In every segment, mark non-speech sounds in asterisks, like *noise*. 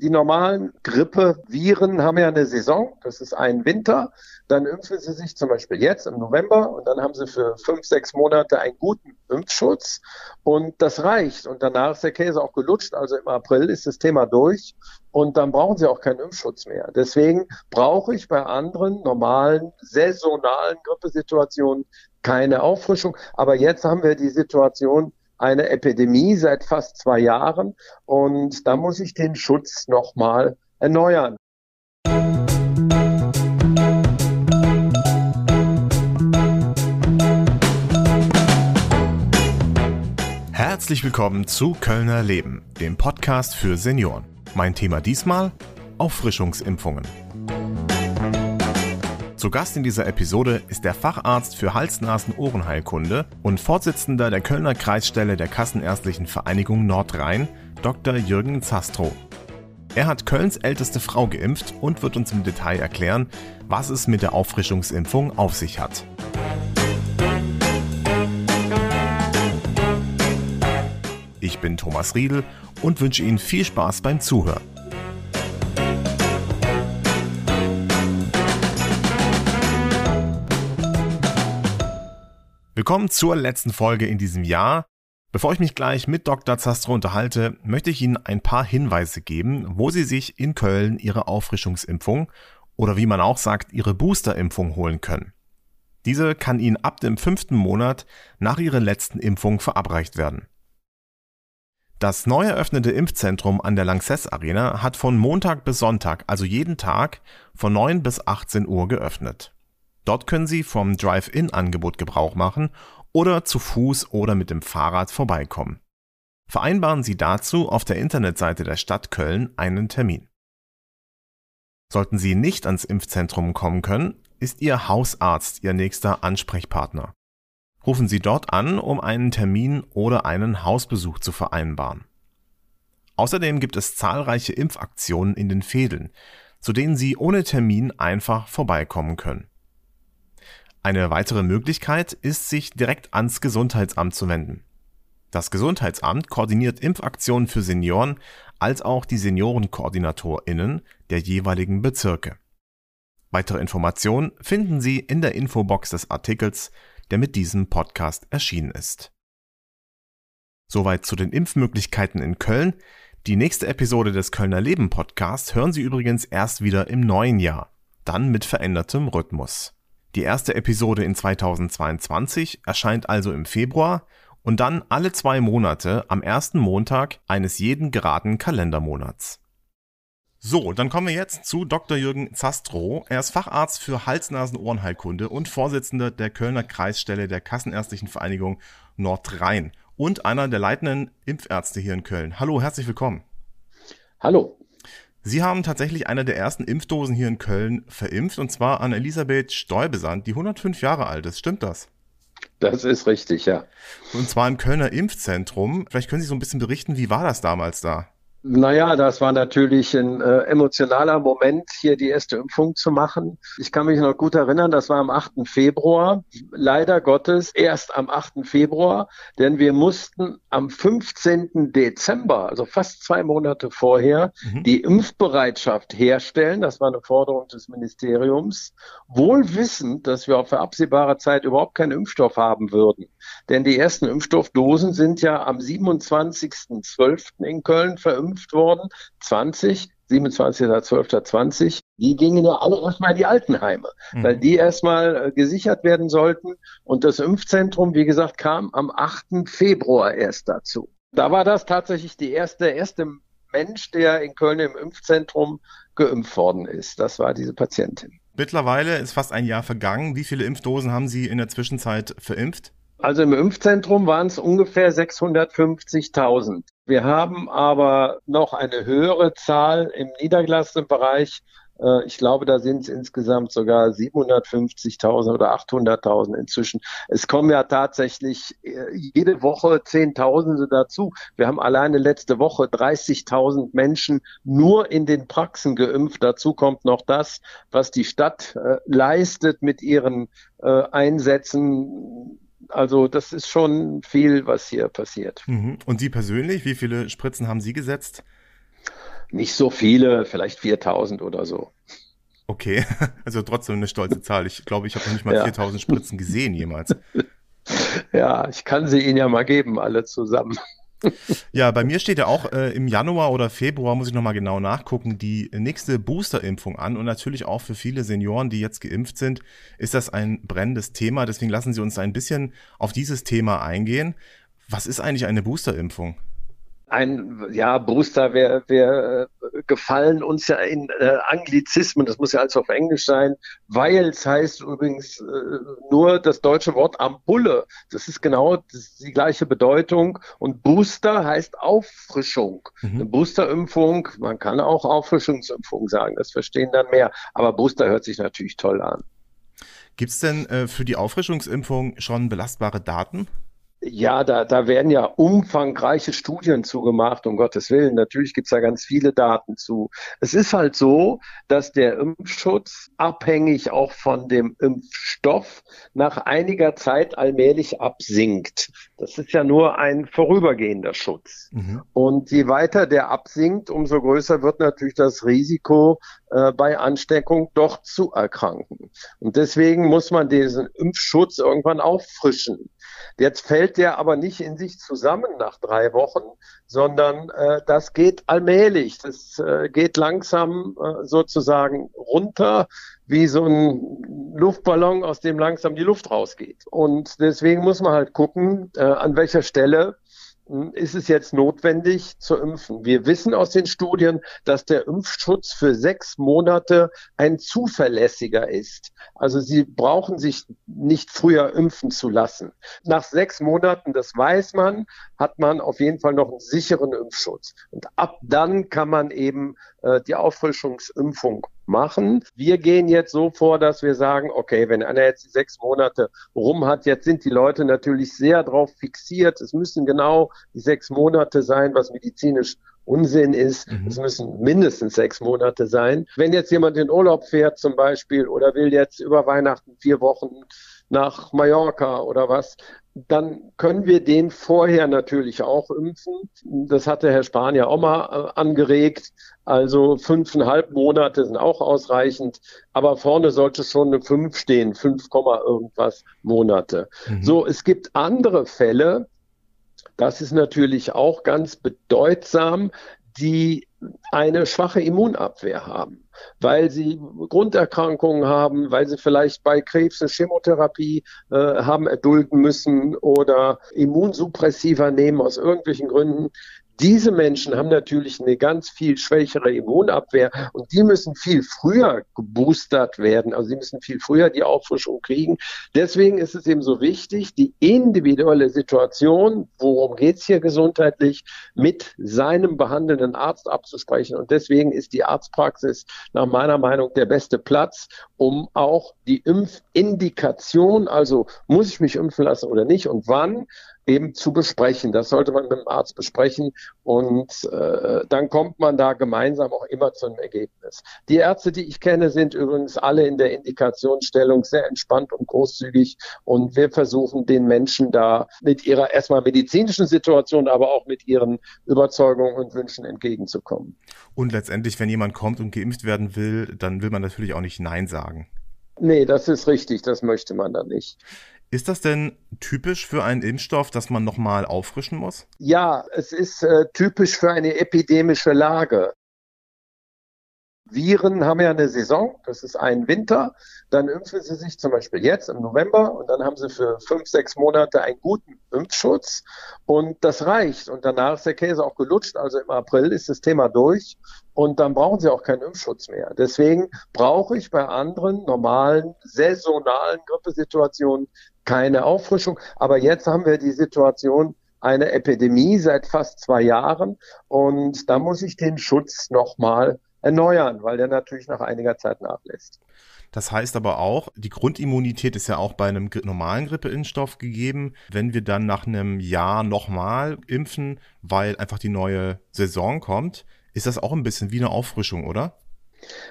die normalen Grippeviren haben ja eine Saison, das ist ein Winter. Dann impfen sie sich zum Beispiel jetzt im November und dann haben sie für fünf, sechs Monate einen guten Impfschutz und das reicht. Und danach ist der Käse auch gelutscht, also im April ist das Thema durch und dann brauchen sie auch keinen Impfschutz mehr. Deswegen brauche ich bei anderen normalen, saisonalen Grippesituationen keine Auffrischung. Aber jetzt haben wir die Situation, eine Epidemie seit fast zwei Jahren und da muss ich den Schutz nochmal erneuern. Herzlich willkommen zu Kölner Leben, dem Podcast für Senioren. Mein Thema diesmal Auffrischungsimpfungen. Zu Gast in dieser Episode ist der Facharzt für Hals-Nasen-Ohrenheilkunde und Vorsitzender der Kölner Kreisstelle der Kassenärztlichen Vereinigung Nordrhein, Dr. Jürgen Zastrow. Er hat Kölns älteste Frau geimpft und wird uns im Detail erklären, was es mit der Auffrischungsimpfung auf sich hat. Ich bin Thomas Riedel und wünsche Ihnen viel Spaß beim Zuhören. Willkommen zur letzten Folge in diesem Jahr. Bevor ich mich gleich mit Dr. Zastro unterhalte, möchte ich Ihnen ein paar Hinweise geben, wo Sie sich in Köln Ihre Auffrischungsimpfung oder wie man auch sagt, Ihre Boosterimpfung holen können. Diese kann Ihnen ab dem fünften Monat nach Ihrer letzten Impfung verabreicht werden. Das neu eröffnete Impfzentrum an der Lanxess Arena hat von Montag bis Sonntag, also jeden Tag, von 9 bis 18 Uhr geöffnet. Dort können Sie vom Drive-In-Angebot Gebrauch machen oder zu Fuß oder mit dem Fahrrad vorbeikommen. Vereinbaren Sie dazu auf der Internetseite der Stadt Köln einen Termin. Sollten Sie nicht ans Impfzentrum kommen können, ist Ihr Hausarzt Ihr nächster Ansprechpartner. Rufen Sie dort an, um einen Termin oder einen Hausbesuch zu vereinbaren. Außerdem gibt es zahlreiche Impfaktionen in den Fädeln, zu denen Sie ohne Termin einfach vorbeikommen können. Eine weitere Möglichkeit ist, sich direkt ans Gesundheitsamt zu wenden. Das Gesundheitsamt koordiniert Impfaktionen für Senioren als auch die Seniorenkoordinatorinnen der jeweiligen Bezirke. Weitere Informationen finden Sie in der Infobox des Artikels, der mit diesem Podcast erschienen ist. Soweit zu den Impfmöglichkeiten in Köln. Die nächste Episode des Kölner Leben Podcasts hören Sie übrigens erst wieder im neuen Jahr, dann mit verändertem Rhythmus. Die erste Episode in 2022 erscheint also im Februar und dann alle zwei Monate am ersten Montag eines jeden geraden Kalendermonats. So, dann kommen wir jetzt zu Dr. Jürgen Zastrow. Er ist Facharzt für Hals-Nasen-Ohrenheilkunde und Vorsitzender der Kölner Kreisstelle der Kassenärztlichen Vereinigung Nordrhein und einer der leitenden Impfärzte hier in Köln. Hallo, herzlich willkommen. Hallo. Sie haben tatsächlich eine der ersten Impfdosen hier in Köln verimpft, und zwar an Elisabeth Stäubesand, die 105 Jahre alt ist. Stimmt das? Das ist richtig, ja. Und zwar im Kölner Impfzentrum. Vielleicht können Sie so ein bisschen berichten, wie war das damals da? Naja, das war natürlich ein äh, emotionaler Moment, hier die erste Impfung zu machen. Ich kann mich noch gut erinnern, das war am 8. Februar. Leider Gottes erst am 8. Februar, denn wir mussten am 15. Dezember, also fast zwei Monate vorher, mhm. die Impfbereitschaft herstellen. Das war eine Forderung des Ministeriums, wohl wissend, dass wir auf absehbare Zeit überhaupt keinen Impfstoff haben würden. Denn die ersten Impfstoffdosen sind ja am 27.12. in Köln verimpft worden, 20, 27.12.20, die gingen ja alle erstmal in die Altenheime, mhm. weil die erstmal äh, gesichert werden sollten. Und das Impfzentrum, wie gesagt, kam am 8. Februar erst dazu. Da war das tatsächlich die erste, der erste Mensch, der in Köln im Impfzentrum geimpft worden ist. Das war diese Patientin. Mittlerweile ist fast ein Jahr vergangen. Wie viele Impfdosen haben Sie in der Zwischenzeit verimpft? Also im Impfzentrum waren es ungefähr 650.000. Wir haben aber noch eine höhere Zahl im niedergelassenen Bereich. Äh, ich glaube, da sind es insgesamt sogar 750.000 oder 800.000 inzwischen. Es kommen ja tatsächlich äh, jede Woche Zehntausende dazu. Wir haben alleine letzte Woche 30.000 Menschen nur in den Praxen geimpft. Dazu kommt noch das, was die Stadt äh, leistet mit ihren Einsätzen also das ist schon viel, was hier passiert. Mhm. Und Sie persönlich, wie viele Spritzen haben Sie gesetzt? Nicht so viele, vielleicht 4000 oder so. Okay, *laughs* also trotzdem eine stolze Zahl. Ich glaube, ich habe noch nicht mal ja. 4000 Spritzen gesehen jemals. *laughs* Ja, ich kann sie Ihnen ja mal geben, alle zusammen. Ja, bei mir steht ja auch äh, im Januar oder Februar, muss ich nochmal genau nachgucken, die nächste Boosterimpfung an. Und natürlich auch für viele Senioren, die jetzt geimpft sind, ist das ein brennendes Thema. Deswegen lassen Sie uns ein bisschen auf dieses Thema eingehen. Was ist eigentlich eine Boosterimpfung? Ein ja Booster, wir, wir äh, gefallen uns ja in äh, Anglizismen, das muss ja alles auf Englisch sein. Vials heißt übrigens äh, nur das deutsche Wort Ampulle. Das ist genau das die gleiche Bedeutung. Und Booster heißt Auffrischung. Mhm. Eine Boosterimpfung, man kann auch Auffrischungsimpfung sagen, das verstehen dann mehr. Aber Booster hört sich natürlich toll an. Gibt es denn äh, für die Auffrischungsimpfung schon belastbare Daten? Ja, da, da werden ja umfangreiche Studien zugemacht, um Gottes Willen. Natürlich gibt's da ganz viele Daten zu. Es ist halt so, dass der Impfschutz abhängig auch von dem Impfstoff nach einiger Zeit allmählich absinkt. Das ist ja nur ein vorübergehender Schutz. Mhm. Und je weiter der absinkt, umso größer wird natürlich das Risiko, äh, bei Ansteckung doch zu erkranken. Und deswegen muss man diesen Impfschutz irgendwann auffrischen. Jetzt fällt der aber nicht in sich zusammen nach drei Wochen, sondern äh, das geht allmählich. Das äh, geht langsam äh, sozusagen runter, wie so ein Luftballon, aus dem langsam die Luft rausgeht. Und deswegen muss man halt gucken, äh, an welcher Stelle ist es jetzt notwendig zu impfen. Wir wissen aus den Studien, dass der Impfschutz für sechs Monate ein zuverlässiger ist. Also Sie brauchen sich nicht früher impfen zu lassen. Nach sechs Monaten, das weiß man, hat man auf jeden Fall noch einen sicheren Impfschutz. Und ab dann kann man eben äh, die Auffrischungsimpfung machen. Wir gehen jetzt so vor, dass wir sagen, okay, wenn einer jetzt sechs Monate rum hat, jetzt sind die Leute natürlich sehr darauf fixiert. Es müssen genau die sechs Monate sein, was medizinisch Unsinn ist. Mhm. Es müssen mindestens sechs Monate sein. Wenn jetzt jemand in Urlaub fährt zum Beispiel oder will jetzt über Weihnachten vier Wochen nach Mallorca oder was, dann können wir den vorher natürlich auch impfen. Das hatte Herr Spahn ja auch mal äh, angeregt. Also fünfeinhalb Monate sind auch ausreichend, aber vorne sollte schon eine fünf stehen, fünf irgendwas Monate. Mhm. So, es gibt andere Fälle, das ist natürlich auch ganz bedeutsam, die eine schwache Immunabwehr haben weil sie Grunderkrankungen haben, weil sie vielleicht bei Krebs eine Chemotherapie äh, haben erdulden müssen oder Immunsuppressiva nehmen aus irgendwelchen Gründen. Diese Menschen haben natürlich eine ganz viel schwächere Immunabwehr und die müssen viel früher geboostert werden. Also sie müssen viel früher die Auffrischung kriegen. Deswegen ist es eben so wichtig, die individuelle Situation, worum geht's hier gesundheitlich, mit seinem behandelnden Arzt abzusprechen. Und deswegen ist die Arztpraxis nach meiner Meinung der beste Platz, um auch die Impfindikation, also muss ich mich impfen lassen oder nicht und wann, eben zu besprechen. Das sollte man mit dem Arzt besprechen und äh, dann kommt man da gemeinsam auch immer zu einem Ergebnis. Die Ärzte, die ich kenne, sind übrigens alle in der Indikationsstellung sehr entspannt und großzügig und wir versuchen den Menschen da mit ihrer erstmal medizinischen Situation, aber auch mit ihren Überzeugungen und Wünschen entgegenzukommen. Und letztendlich, wenn jemand kommt und geimpft werden will, dann will man natürlich auch nicht Nein sagen. Nee, das ist richtig, das möchte man dann nicht. Ist das denn typisch für einen Impfstoff, dass man nochmal auffrischen muss? Ja, es ist äh, typisch für eine epidemische Lage. Viren haben ja eine Saison, das ist ein Winter, dann impfen sie sich zum Beispiel jetzt im November und dann haben sie für fünf, sechs Monate einen guten Impfschutz und das reicht und danach ist der Käse auch gelutscht, also im April ist das Thema durch und dann brauchen sie auch keinen Impfschutz mehr. Deswegen brauche ich bei anderen normalen, saisonalen Grippesituationen keine Auffrischung, aber jetzt haben wir die Situation, eine Epidemie seit fast zwei Jahren und da muss ich den Schutz nochmal erneuern, weil der natürlich nach einiger Zeit nachlässt. Das heißt aber auch, die Grundimmunität ist ja auch bei einem normalen Grippeimpfstoff gegeben. Wenn wir dann nach einem Jahr nochmal impfen, weil einfach die neue Saison kommt, ist das auch ein bisschen wie eine Auffrischung, oder?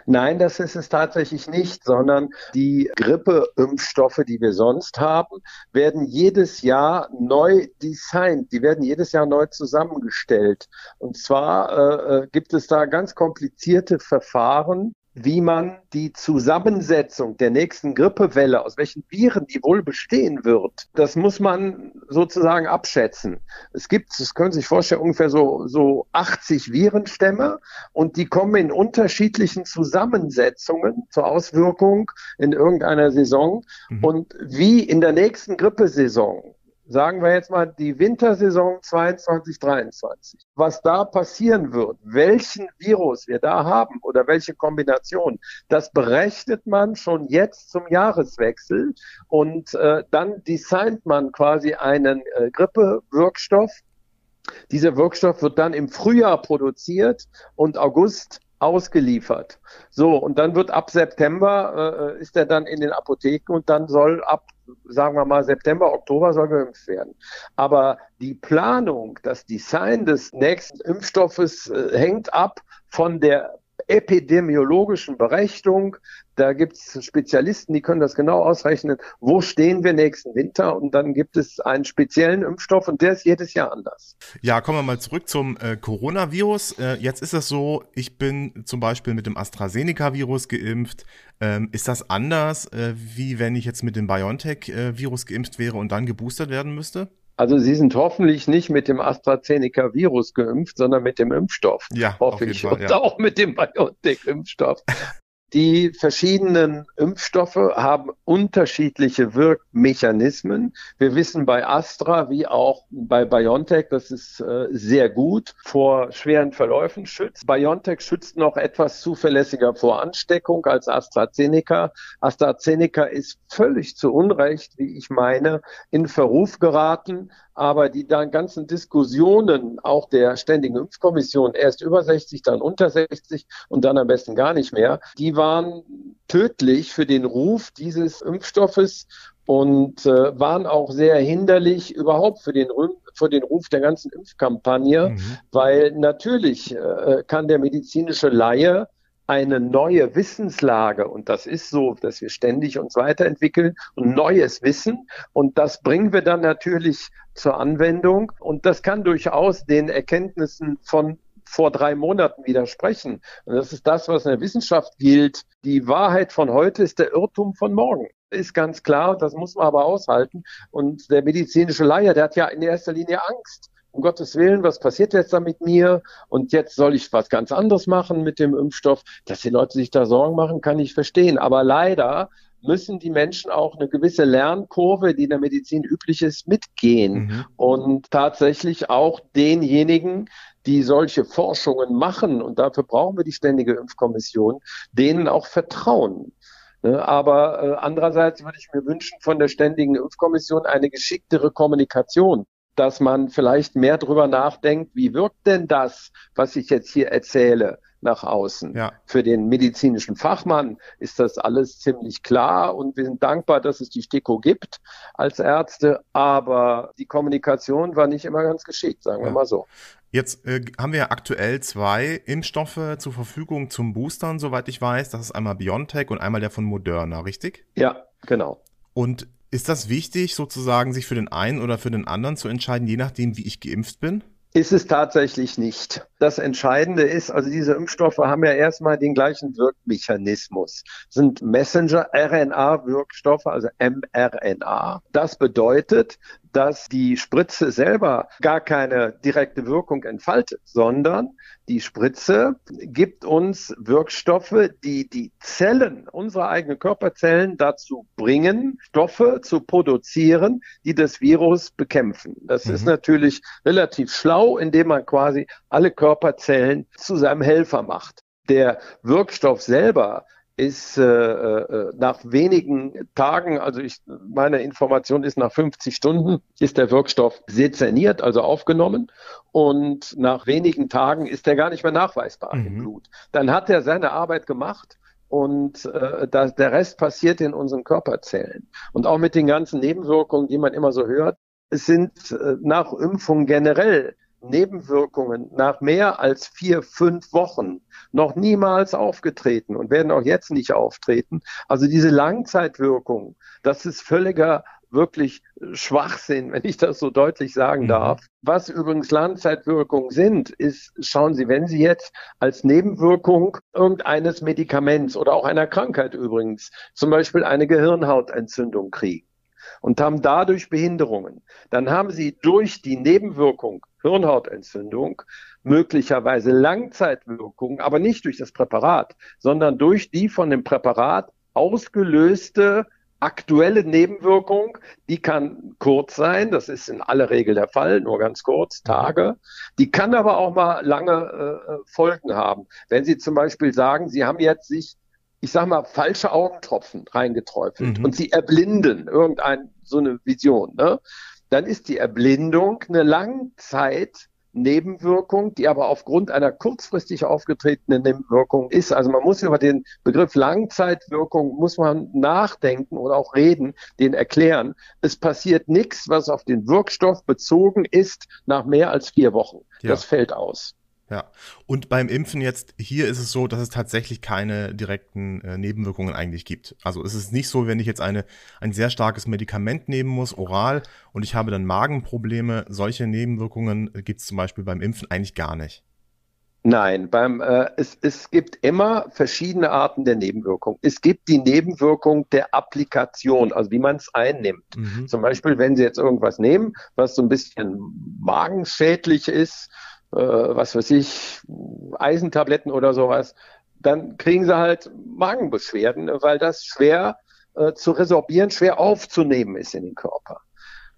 Nein, das ist es tatsächlich nicht, sondern die Grippeimpfstoffe, die wir sonst haben, werden jedes Jahr neu designt. Die werden jedes Jahr neu zusammengestellt. Und zwar äh, äh gibt es da ganz komplizierte Verfahren, wie man die Zusammensetzung der nächsten Grippewelle, aus welchen Viren die wohl bestehen wird, das muss man sozusagen abschätzen. Es gibt, das können Sie sich vorstellen, ungefähr so, so 80 Virenstämme und die kommen in unterschiedlichen Zusammensetzungen zur Auswirkung in irgendeiner Saison. Mhm. Und wie in der nächsten Grippesaison sagen wir jetzt mal die Wintersaison 22, 23. Was da passieren wird, welchen Virus wir da haben oder welche Kombination, das berechnet man schon jetzt zum Jahreswechsel und äh, dann designt man quasi einen äh, Grippewirkstoff. Dieser Wirkstoff wird dann im Frühjahr produziert und August ausgeliefert. So, und dann wird ab September, äh, ist er dann in den Apotheken und dann soll ab, sagen wir mal, September, Oktober soll geimpft werden. Aber die Planung, das Design des nächsten Impfstoffes äh, hängt ab von der epidemiologischen Berechnung. Da gibt es Spezialisten, die können das genau ausrechnen. Wo stehen wir nächsten Winter? Und dann gibt es einen speziellen Impfstoff und der ist jedes Jahr anders. Ja, kommen wir mal zurück zum äh, Coronavirus. Äh, jetzt ist es so, ich bin zum Beispiel mit dem AstraZeneca-Virus geimpft. Ähm, ist das anders, äh, wie wenn ich jetzt mit dem BioNTech-Virus geimpft wäre und dann geboostert werden müsste? Also Sie sind hoffentlich nicht mit dem AstraZeneca-Virus geimpft, sondern mit dem Impfstoff. Ja, hoffe ich. Fall, ja. Und auch mit dem BioNTech-Impfstoff. Die verschiedenen Impfstoffe haben unterschiedliche Wirkmechanismen. Wir wissen bei Astra wie auch bei BioNTech, dass es äh, sehr gut vor schweren Verläufen schützt. BioNTech schützt noch etwas zuverlässiger vor Ansteckung als AstraZeneca. AstraZeneca ist völlig zu Unrecht, wie ich meine, in Verruf geraten aber die dann ganzen Diskussionen auch der Ständigen Impfkommission, erst über 60, dann unter 60 und dann am besten gar nicht mehr, die waren tödlich für den Ruf dieses Impfstoffes und äh, waren auch sehr hinderlich überhaupt für den, für den Ruf der ganzen Impfkampagne, mhm. weil natürlich äh, kann der medizinische Laie eine neue Wissenslage und das ist so, dass wir ständig uns weiterentwickeln und neues Wissen und das bringen wir dann natürlich zur Anwendung und das kann durchaus den Erkenntnissen von vor drei Monaten widersprechen. Und das ist das, was in der Wissenschaft gilt. Die Wahrheit von heute ist der Irrtum von morgen. Ist ganz klar, das muss man aber aushalten. Und der medizinische Laie, der hat ja in erster Linie Angst um Gottes Willen, was passiert jetzt da mit mir? Und jetzt soll ich was ganz anderes machen mit dem Impfstoff. Dass die Leute sich da Sorgen machen, kann ich verstehen. Aber leider müssen die Menschen auch eine gewisse Lernkurve, die in der Medizin üblich ist, mitgehen. Mhm. Und tatsächlich auch denjenigen, die solche Forschungen machen, und dafür brauchen wir die Ständige Impfkommission, denen auch vertrauen. Ne, aber äh, andererseits würde ich mir wünschen von der Ständigen Impfkommission eine geschicktere Kommunikation dass man vielleicht mehr drüber nachdenkt, wie wirkt denn das, was ich jetzt hier erzähle, nach außen. Ja. Für den medizinischen Fachmann ist das alles ziemlich klar und wir sind dankbar, dass es die STIKO gibt als Ärzte, aber die Kommunikation war nicht immer ganz geschickt, sagen ja. wir mal so. Jetzt äh, haben wir aktuell zwei Impfstoffe zur Verfügung zum Boostern, soweit ich weiß. Das ist einmal BioNTech und einmal der von Moderna, richtig? Ja, genau. Und ist das wichtig, sozusagen sich für den einen oder für den anderen zu entscheiden, je nachdem, wie ich geimpft bin? Ist es tatsächlich nicht. Das Entscheidende ist, also diese Impfstoffe haben ja erstmal den gleichen Wirkmechanismus. Sind Messenger-RNA-Wirkstoffe, also mRNA. Das bedeutet, dass die Spritze selber gar keine direkte Wirkung entfaltet, sondern die Spritze gibt uns Wirkstoffe, die die Zellen, unsere eigenen Körperzellen dazu bringen, Stoffe zu produzieren, die das Virus bekämpfen. Das mhm. ist natürlich relativ schlau, indem man quasi alle Körperzellen zu seinem Helfer macht. Der Wirkstoff selber ist äh, äh, nach wenigen Tagen, also ich, meine Information ist nach 50 Stunden, ist der Wirkstoff sezerniert, also aufgenommen. Und nach wenigen Tagen ist er gar nicht mehr nachweisbar mhm. im Blut. Dann hat er seine Arbeit gemacht und äh, das, der Rest passiert in unseren Körperzellen. Und auch mit den ganzen Nebenwirkungen, die man immer so hört. Es sind äh, nach Impfung generell Nebenwirkungen nach mehr als vier, fünf Wochen noch niemals aufgetreten und werden auch jetzt nicht auftreten. Also diese Langzeitwirkung, das ist völliger wirklich Schwachsinn, wenn ich das so deutlich sagen mhm. darf. Was übrigens Langzeitwirkungen sind, ist, schauen Sie, wenn Sie jetzt als Nebenwirkung irgendeines Medikaments oder auch einer Krankheit übrigens, zum Beispiel eine Gehirnhautentzündung kriegen und haben dadurch Behinderungen, dann haben Sie durch die Nebenwirkung Hirnhautentzündung möglicherweise Langzeitwirkungen, aber nicht durch das Präparat, sondern durch die von dem Präparat ausgelöste aktuelle Nebenwirkung, die kann kurz sein, das ist in aller Regel der Fall, nur ganz kurz, Tage. Die kann aber auch mal lange äh, Folgen haben. Wenn Sie zum Beispiel sagen, Sie haben jetzt sich, ich sag mal, falsche Augentropfen reingeträufelt mhm. und Sie erblinden irgendein so eine Vision, ne? dann ist die Erblindung eine Langzeit Nebenwirkung, die aber aufgrund einer kurzfristig aufgetretenen Nebenwirkung ist. Also man muss über den Begriff Langzeitwirkung muss man nachdenken oder auch reden, den erklären. Es passiert nichts, was auf den Wirkstoff bezogen ist nach mehr als vier Wochen. Ja. Das fällt aus. Ja, und beim Impfen jetzt, hier ist es so, dass es tatsächlich keine direkten äh, Nebenwirkungen eigentlich gibt. Also es ist nicht so, wenn ich jetzt eine, ein sehr starkes Medikament nehmen muss, oral, und ich habe dann Magenprobleme, solche Nebenwirkungen gibt es zum Beispiel beim Impfen eigentlich gar nicht. Nein, beim, äh, es, es gibt immer verschiedene Arten der Nebenwirkung. Es gibt die Nebenwirkung der Applikation, also wie man es einnimmt. Mhm. Zum Beispiel, wenn Sie jetzt irgendwas nehmen, was so ein bisschen magenschädlich ist, äh, was weiß ich, Eisentabletten oder sowas, dann kriegen sie halt Magenbeschwerden, weil das schwer äh, zu resorbieren, schwer aufzunehmen ist in den Körper.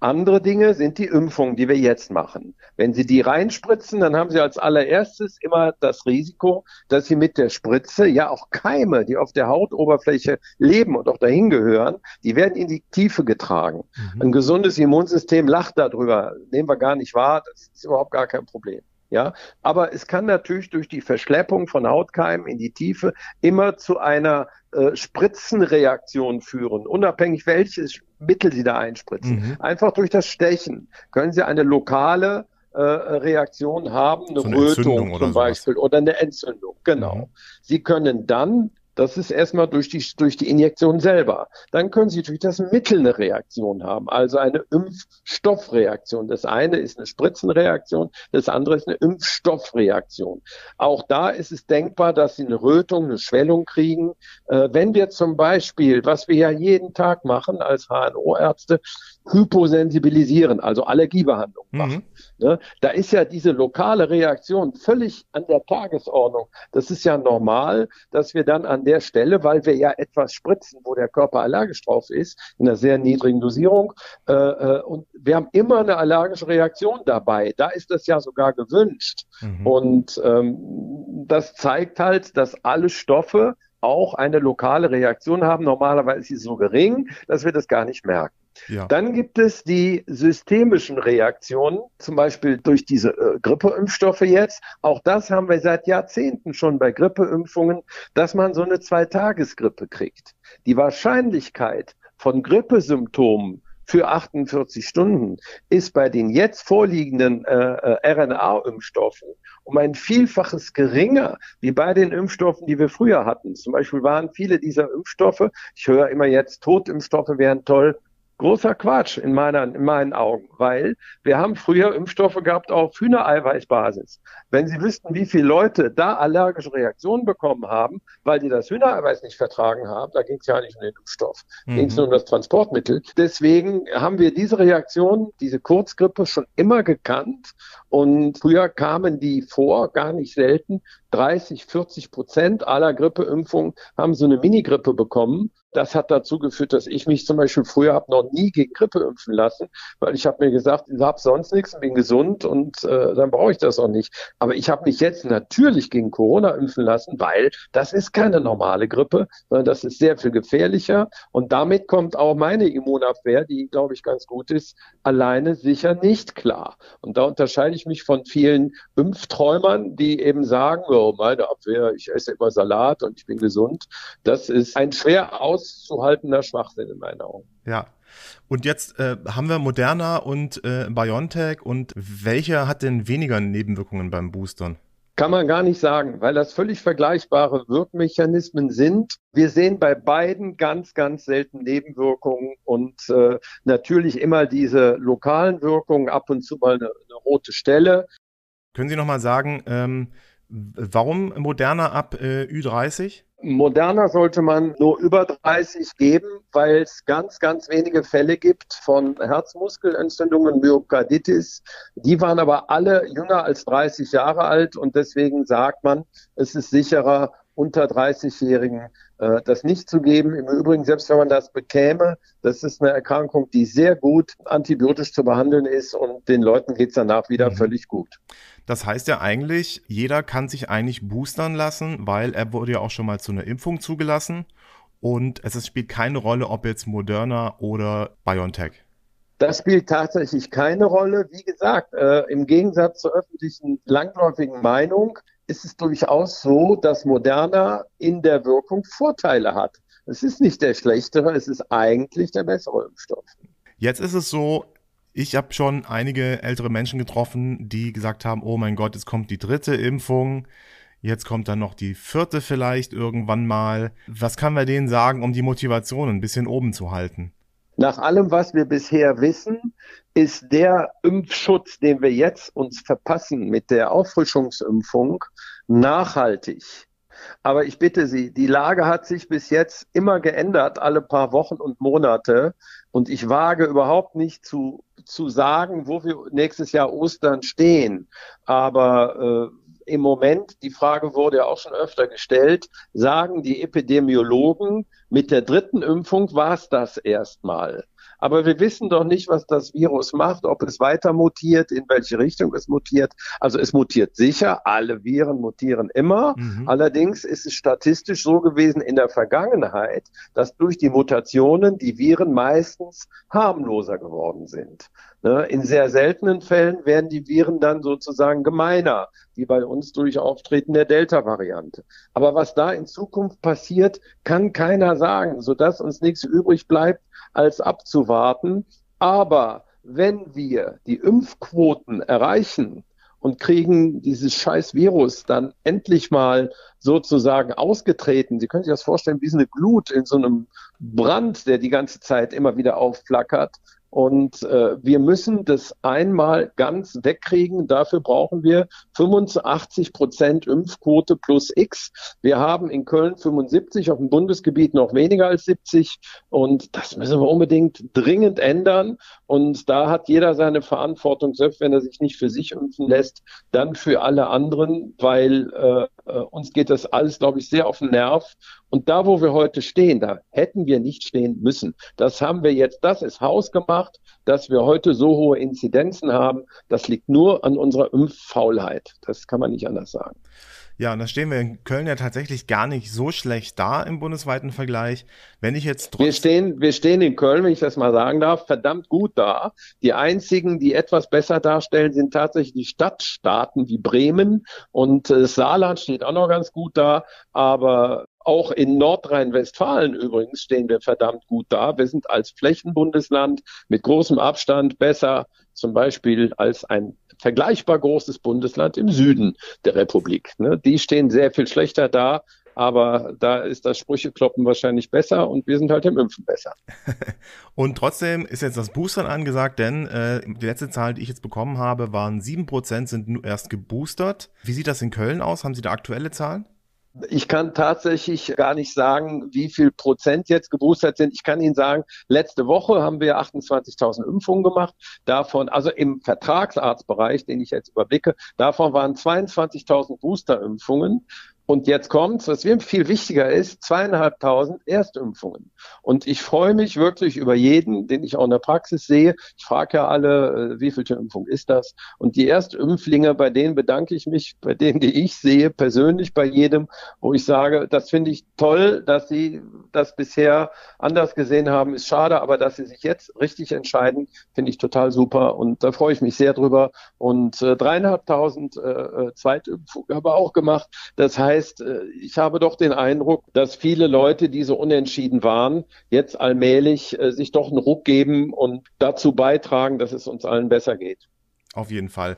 Andere Dinge sind die Impfungen, die wir jetzt machen. Wenn Sie die reinspritzen, dann haben Sie als allererstes immer das Risiko, dass Sie mit der Spritze ja auch Keime, die auf der Hautoberfläche leben und auch dahin gehören, die werden in die Tiefe getragen. Mhm. Ein gesundes Immunsystem lacht darüber, nehmen wir gar nicht wahr, das ist überhaupt gar kein Problem. Ja, aber es kann natürlich durch die Verschleppung von Hautkeimen in die Tiefe immer zu einer äh, Spritzenreaktion führen, unabhängig welches Mittel Sie da einspritzen. Mhm. Einfach durch das Stechen können Sie eine lokale äh, Reaktion haben, eine, so eine Rötung zum Beispiel sowas. oder eine Entzündung. Genau. Mhm. Sie können dann das ist erstmal durch die, durch die Injektion selber. Dann können Sie durch das Mittel eine Reaktion haben, also eine Impfstoffreaktion. Das eine ist eine Spritzenreaktion, das andere ist eine Impfstoffreaktion. Auch da ist es denkbar, dass Sie eine Rötung, eine Schwellung kriegen. Äh, wenn wir zum Beispiel, was wir ja jeden Tag machen als HNO-Ärzte, hyposensibilisieren, also Allergiebehandlung mhm. machen. Ne? Da ist ja diese lokale Reaktion völlig an der Tagesordnung. Das ist ja normal, dass wir dann an der Stelle, weil wir ja etwas spritzen, wo der Körper allergisch drauf ist, in einer sehr niedrigen Dosierung, äh, äh, und wir haben immer eine allergische Reaktion dabei. Da ist das ja sogar gewünscht. Mhm. Und ähm, das zeigt halt, dass alle Stoffe auch eine lokale Reaktion haben. Normalerweise ist sie so gering, dass wir das gar nicht merken. Dann gibt es die systemischen Reaktionen, zum Beispiel durch diese äh, Grippeimpfstoffe jetzt. Auch das haben wir seit Jahrzehnten schon bei Grippeimpfungen, dass man so eine Zweitagesgrippe kriegt. Die Wahrscheinlichkeit von Grippesymptomen für 48 Stunden ist bei den jetzt vorliegenden äh, äh RNA-Impfstoffen um ein Vielfaches geringer wie bei den Impfstoffen, die wir früher hatten. Zum Beispiel waren viele dieser Impfstoffe, ich höre immer jetzt, Totimpfstoffe wären toll, großer Quatsch in, meiner, in meinen Augen, weil wir haben früher Impfstoffe gehabt auf Hühnereiweißbasis. Wenn Sie wüssten, wie viele Leute da allergische Reaktionen bekommen haben, weil die das Hühnereiweiß nicht vertragen haben, da ging es ja nicht um den Impfstoff, mhm. ging es nur um das Transportmittel. Deswegen haben wir diese Reaktion, diese Kurzgrippe schon immer gekannt und früher kamen die vor, gar nicht selten. 30, 40 Prozent aller Grippeimpfungen haben so eine Minigrippe bekommen. Das hat dazu geführt, dass ich mich zum Beispiel früher habe noch nie gegen Grippe impfen lassen, weil ich habe mir gesagt, ich habe sonst nichts und bin gesund und äh, dann brauche ich das auch nicht. Aber ich habe mich jetzt natürlich gegen Corona impfen lassen, weil das ist keine normale Grippe, sondern das ist sehr viel gefährlicher und damit kommt auch meine Immunabwehr, die glaube ich ganz gut ist, alleine sicher nicht klar. Und da unterscheide ich mich von vielen Impfträumern, die eben sagen, oh, meine Abwehr, ich esse immer Salat und ich bin gesund. Das ist ein schwer aus auszuhaltender Schwachsinn in meinen Augen. Ja. Und jetzt äh, haben wir Moderna und äh, BioNTech und welcher hat denn weniger Nebenwirkungen beim Boostern? Kann man gar nicht sagen, weil das völlig vergleichbare Wirkmechanismen sind. Wir sehen bei beiden ganz, ganz selten Nebenwirkungen und äh, natürlich immer diese lokalen Wirkungen, ab und zu mal eine, eine rote Stelle. Können Sie noch mal sagen, ähm, warum Moderna ab äh, Ü30? Moderner sollte man nur über 30 geben, weil es ganz, ganz wenige Fälle gibt von Herzmuskelentzündungen, Myokarditis. Die waren aber alle jünger als 30 Jahre alt und deswegen sagt man, es ist sicherer, unter 30-Jährigen äh, das nicht zu geben. Im Übrigen, selbst wenn man das bekäme, das ist eine Erkrankung, die sehr gut antibiotisch zu behandeln ist und den Leuten geht es danach wieder mhm. völlig gut. Das heißt ja eigentlich, jeder kann sich eigentlich boostern lassen, weil er wurde ja auch schon mal zu einer Impfung zugelassen und es spielt keine Rolle, ob jetzt Moderna oder BioNTech. Das spielt tatsächlich keine Rolle. Wie gesagt, äh, im Gegensatz zur öffentlichen langläufigen Meinung ist es durchaus so, dass Moderna in der Wirkung Vorteile hat. Es ist nicht der schlechtere, es ist eigentlich der bessere Impfstoff. Jetzt ist es so, ich habe schon einige ältere Menschen getroffen, die gesagt haben, oh mein Gott, jetzt kommt die dritte Impfung, jetzt kommt dann noch die vierte vielleicht irgendwann mal. Was kann man denen sagen, um die Motivation ein bisschen oben zu halten? Nach allem, was wir bisher wissen, ist der Impfschutz, den wir jetzt uns verpassen mit der Auffrischungsimpfung, nachhaltig. Aber ich bitte Sie, die Lage hat sich bis jetzt immer geändert, alle paar Wochen und Monate. Und ich wage überhaupt nicht zu, zu sagen, wo wir nächstes Jahr Ostern stehen. Aber äh, im Moment, die Frage wurde ja auch schon öfter gestellt, sagen die Epidemiologen, mit der dritten Impfung war es das erstmal. Aber wir wissen doch nicht, was das Virus macht, ob es weiter mutiert, in welche Richtung es mutiert. Also es mutiert sicher, alle Viren mutieren immer. Mhm. Allerdings ist es statistisch so gewesen in der Vergangenheit, dass durch die Mutationen die Viren meistens harmloser geworden sind. Ne, in sehr seltenen Fällen werden die Viren dann sozusagen gemeiner, wie bei uns durch Auftreten der Delta-Variante. Aber was da in Zukunft passiert, kann keiner sagen, sodass uns nichts übrig bleibt, als abzuwarten. Aber wenn wir die Impfquoten erreichen und kriegen dieses scheiß Virus dann endlich mal sozusagen ausgetreten. Sie können sich das vorstellen, wie so eine Glut in so einem Brand, der die ganze Zeit immer wieder aufflackert. Und äh, wir müssen das einmal ganz wegkriegen. Dafür brauchen wir 85 Prozent Impfquote plus X. Wir haben in Köln 75, auf dem Bundesgebiet noch weniger als 70. Und das müssen wir unbedingt dringend ändern. Und da hat jeder seine Verantwortung, selbst wenn er sich nicht für sich impfen lässt, dann für alle anderen, weil äh, uns geht das alles, glaube ich, sehr auf den Nerv. Und da, wo wir heute stehen, da hätten wir nicht stehen müssen. Das haben wir jetzt, das ist hausgemacht, dass wir heute so hohe Inzidenzen haben. Das liegt nur an unserer Impffaulheit. Das kann man nicht anders sagen. Ja, und da stehen wir in Köln ja tatsächlich gar nicht so schlecht da im bundesweiten Vergleich. Wenn ich jetzt wir stehen, wir stehen in Köln, wenn ich das mal sagen darf, verdammt gut da. Die einzigen, die etwas besser darstellen, sind tatsächlich die Stadtstaaten wie Bremen und äh, Saarland steht auch noch ganz gut da. Aber auch in Nordrhein-Westfalen übrigens stehen wir verdammt gut da. Wir sind als Flächenbundesland mit großem Abstand besser zum Beispiel als ein vergleichbar großes Bundesland im Süden der Republik. Ne? Die stehen sehr viel schlechter da, aber da ist das Sprüchekloppen wahrscheinlich besser und wir sind halt im Impfen besser. *laughs* und trotzdem ist jetzt das Boostern angesagt, denn äh, die letzte Zahl, die ich jetzt bekommen habe, waren sieben Prozent sind nur erst geboostert. Wie sieht das in Köln aus? Haben Sie da aktuelle Zahlen? Ich kann tatsächlich gar nicht sagen, wie viel Prozent jetzt geboostert sind. Ich kann Ihnen sagen, letzte Woche haben wir 28.000 Impfungen gemacht. Davon, also im Vertragsarztbereich, den ich jetzt überblicke, davon waren 22.000 Boosterimpfungen. Und jetzt kommt's, was mir viel wichtiger ist, zweieinhalbtausend Erstimpfungen. Und ich freue mich wirklich über jeden, den ich auch in der Praxis sehe. Ich frage ja alle, äh, wie viel Impfung ist das? Und die Erstimpflinge, bei denen bedanke ich mich, bei denen, die ich sehe, persönlich bei jedem, wo ich sage, das finde ich toll, dass sie das bisher anders gesehen haben, ist schade, aber dass sie sich jetzt richtig entscheiden, finde ich total super. Und da freue ich mich sehr drüber. Und äh, dreieinhalbtausend äh, äh Zweitimpfungen habe auch gemacht. Das heißt, heißt, äh, ich habe doch den Eindruck, dass viele Leute, die so unentschieden waren, jetzt allmählich äh, sich doch einen Ruck geben und dazu beitragen, dass es uns allen besser geht. Auf jeden Fall.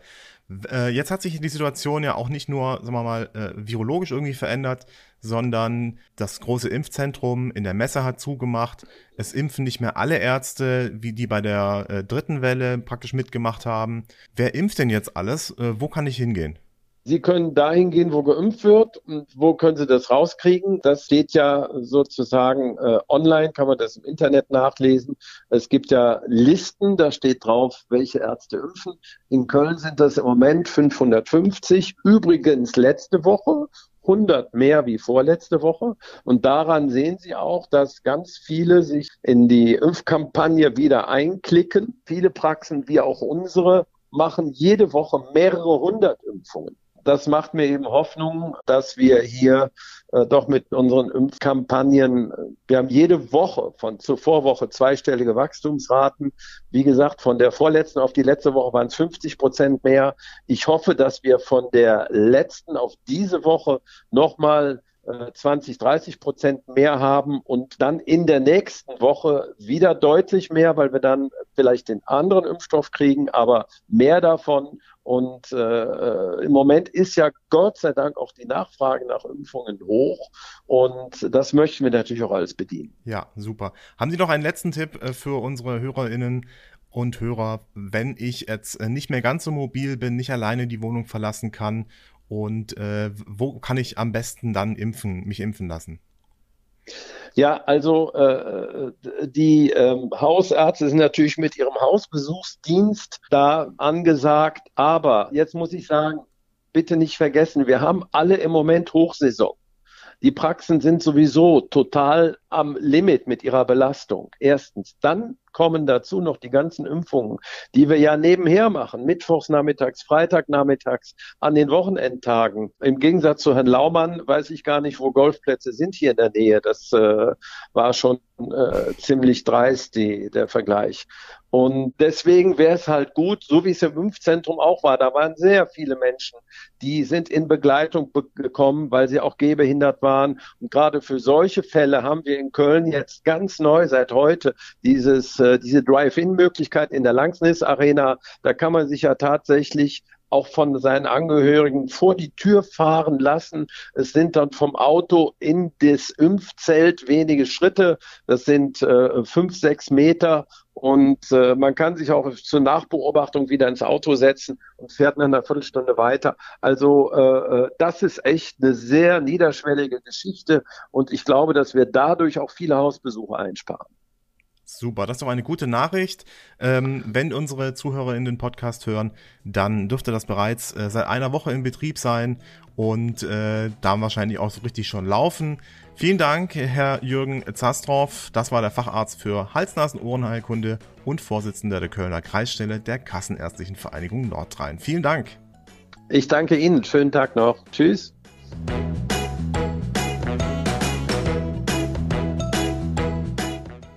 Äh, jetzt hat sich die Situation ja auch nicht nur, sagen wir mal, virologisch irgendwie verändert, sondern das große Impfzentrum in der Messe hat zugemacht. Es impfen nicht mehr alle Ärzte, wie die bei der dritten Welle praktisch mitgemacht haben. Wer impft denn jetzt alles? wo kann ich hingehen? Sie können dahin gehen, wo geimpft wird. Und wo können Sie das rauskriegen? Das steht ja sozusagen äh, online, kann man das im Internet nachlesen. Es gibt ja Listen, da steht drauf, welche Ärzte impfen. In Köln sind das im Moment 550. Übrigens letzte Woche 100 mehr wie vorletzte Woche. Und daran sehen Sie auch, dass ganz viele sich in die Impfkampagne wieder einklicken. Viele Praxen, wie auch unsere, machen jede Woche mehrere hundert Impfungen das macht mir eben Hoffnung, dass wir hier äh, doch mit unseren Impfkampagnen, wir haben jede Woche von zur Vorwoche zweistellige Wachstumsraten. Wie gesagt, von der vorletzten auf die letzte Woche waren es 50 Prozent mehr. Ich hoffe, dass wir von der letzten auf diese Woche nochmal 20, 30 Prozent mehr haben und dann in der nächsten Woche wieder deutlich mehr, weil wir dann vielleicht den anderen Impfstoff kriegen, aber mehr davon. Und äh, im Moment ist ja Gott sei Dank auch die Nachfrage nach Impfungen hoch und das möchten wir natürlich auch alles bedienen. Ja, super. Haben Sie noch einen letzten Tipp äh, für unsere HörerInnen? und Hörer, wenn ich jetzt äh, nicht mehr ganz so mobil bin, nicht alleine die Wohnung verlassen kann und äh, wo kann ich am besten dann impfen, mich impfen lassen? Ja, also äh, die ähm, Hausärzte sind natürlich mit ihrem Hausbesuchsdienst da angesagt, aber jetzt muss ich sagen, bitte nicht vergessen, wir haben alle im Moment Hochsaison. Die Praxen sind sowieso total am Limit mit ihrer Belastung. Erstens. Dann kommen dazu noch die ganzen Impfungen, die wir ja nebenher machen, mittwochs nachmittags, Freitag nachmittags, an den Wochenendtagen. Im Gegensatz zu Herrn Laumann weiß ich gar nicht, wo Golfplätze sind hier in der Nähe. Das äh, war schon äh, ziemlich dreist, die, der Vergleich. Und deswegen wäre es halt gut, so wie es im Impfzentrum auch war, da waren sehr viele Menschen, die sind in Begleitung be gekommen, weil sie auch gehbehindert waren. Und gerade für solche Fälle haben wir in Köln jetzt ganz neu seit heute dieses äh, diese Drive-In-Möglichkeit in der Langsnis Arena, da kann man sich ja tatsächlich auch von seinen Angehörigen vor die Tür fahren lassen. Es sind dann vom Auto in das Impfzelt wenige Schritte. Das sind äh, fünf, sechs Meter. Und äh, man kann sich auch zur Nachbeobachtung wieder ins Auto setzen und fährt nach einer Viertelstunde weiter. Also äh, äh das ist echt eine sehr niederschwellige Geschichte. Und ich glaube, dass wir dadurch auch viele Hausbesuche einsparen. Super, das ist doch eine gute Nachricht. Ähm, wenn unsere Zuhörer in den Podcast hören, dann dürfte das bereits äh, seit einer Woche in Betrieb sein und äh, da wahrscheinlich auch so richtig schon laufen. Vielen Dank, Herr Jürgen Zastroff. Das war der Facharzt für Hals-Nasen-Ohrenheilkunde und Vorsitzender der Kölner Kreisstelle der Kassenärztlichen Vereinigung Nordrhein. Vielen Dank. Ich danke Ihnen. Schönen Tag noch. Tschüss.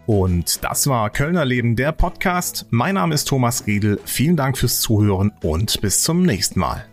Und das war Kölner Leben, der Podcast. Mein Name ist Thomas Riedel. Vielen Dank fürs Zuhören und bis zum nächsten Mal.